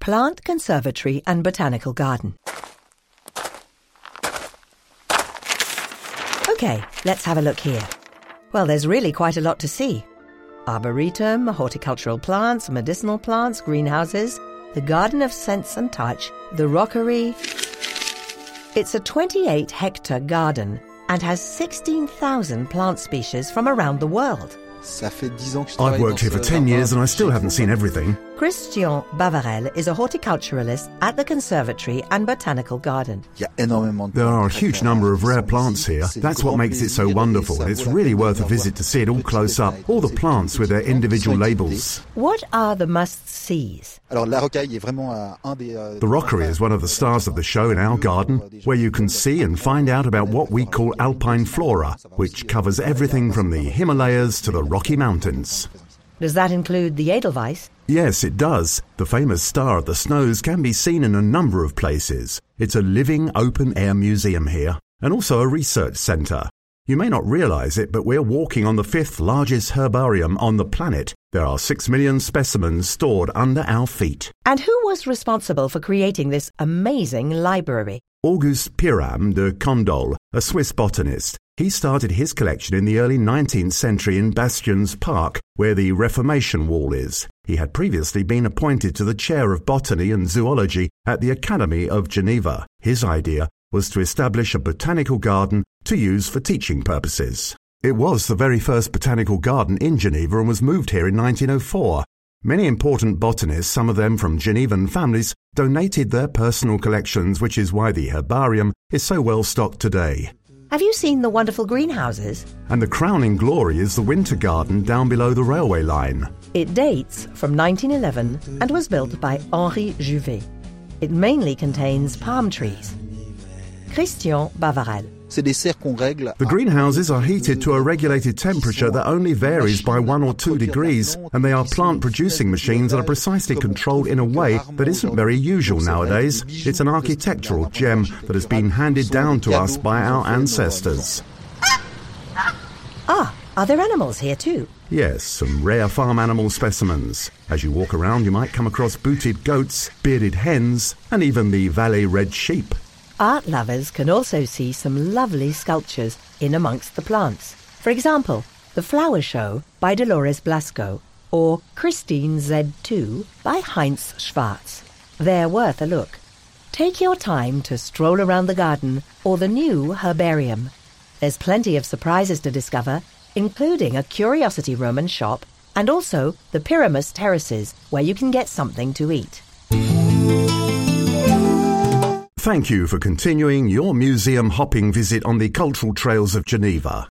Plant Conservatory and Botanical Garden. OK, let's have a look here. Well, there's really quite a lot to see. Arboretum, horticultural plants, medicinal plants, greenhouses, the Garden of Sense and Touch, the Rockery. It's a 28 hectare garden and has 16,000 plant species from around the world. I've worked here for 10 years and I still haven't seen everything. Christian Bavarel is a horticulturalist at the Conservatory and Botanical Garden. There are a huge number of rare plants here. That's what makes it so wonderful. It's really worth a visit to see it all close up. All the plants with their individual labels. What are the must-sees? The Rockery is one of the stars of the show in our garden, where you can see and find out about what we call alpine flora, which covers everything from the Himalayas to the Rocky Mountains. Does that include the Edelweiss? Yes, it does. The famous Star of the Snows can be seen in a number of places. It's a living open air museum here, and also a research centre. You may not realise it, but we're walking on the fifth largest herbarium on the planet. There are six million specimens stored under our feet. And who was responsible for creating this amazing library? Auguste Pyrame de Candolle, a Swiss botanist. He started his collection in the early 19th century in Bastions Park, where the Reformation Wall is. He had previously been appointed to the chair of botany and zoology at the Academy of Geneva. His idea was to establish a botanical garden to use for teaching purposes. It was the very first botanical garden in Geneva and was moved here in 1904. Many important botanists, some of them from Genevan families, donated their personal collections, which is why the herbarium is so well stocked today. Have you seen the wonderful greenhouses? And the crowning glory is the winter garden down below the railway line. It dates from 1911 and was built by Henri Jouvet. It mainly contains palm trees. Christian Bavarel. The greenhouses are heated to a regulated temperature that only varies by one or two degrees, and they are plant producing machines that are precisely controlled in a way that isn't very usual nowadays. It's an architectural gem that has been handed down to us by our ancestors. Ah, are there animals here too? Yes, some rare farm animal specimens. As you walk around, you might come across booted goats, bearded hens, and even the valley red sheep. Art lovers can also see some lovely sculptures in amongst the plants. For example, The Flower Show by Dolores Blasco or Christine Z2 by Heinz Schwarz. They're worth a look. Take your time to stroll around the garden or the new herbarium. There's plenty of surprises to discover, including a curiosity room and shop, and also the Pyramus Terraces, where you can get something to eat. Thank you for continuing your museum hopping visit on the cultural trails of Geneva.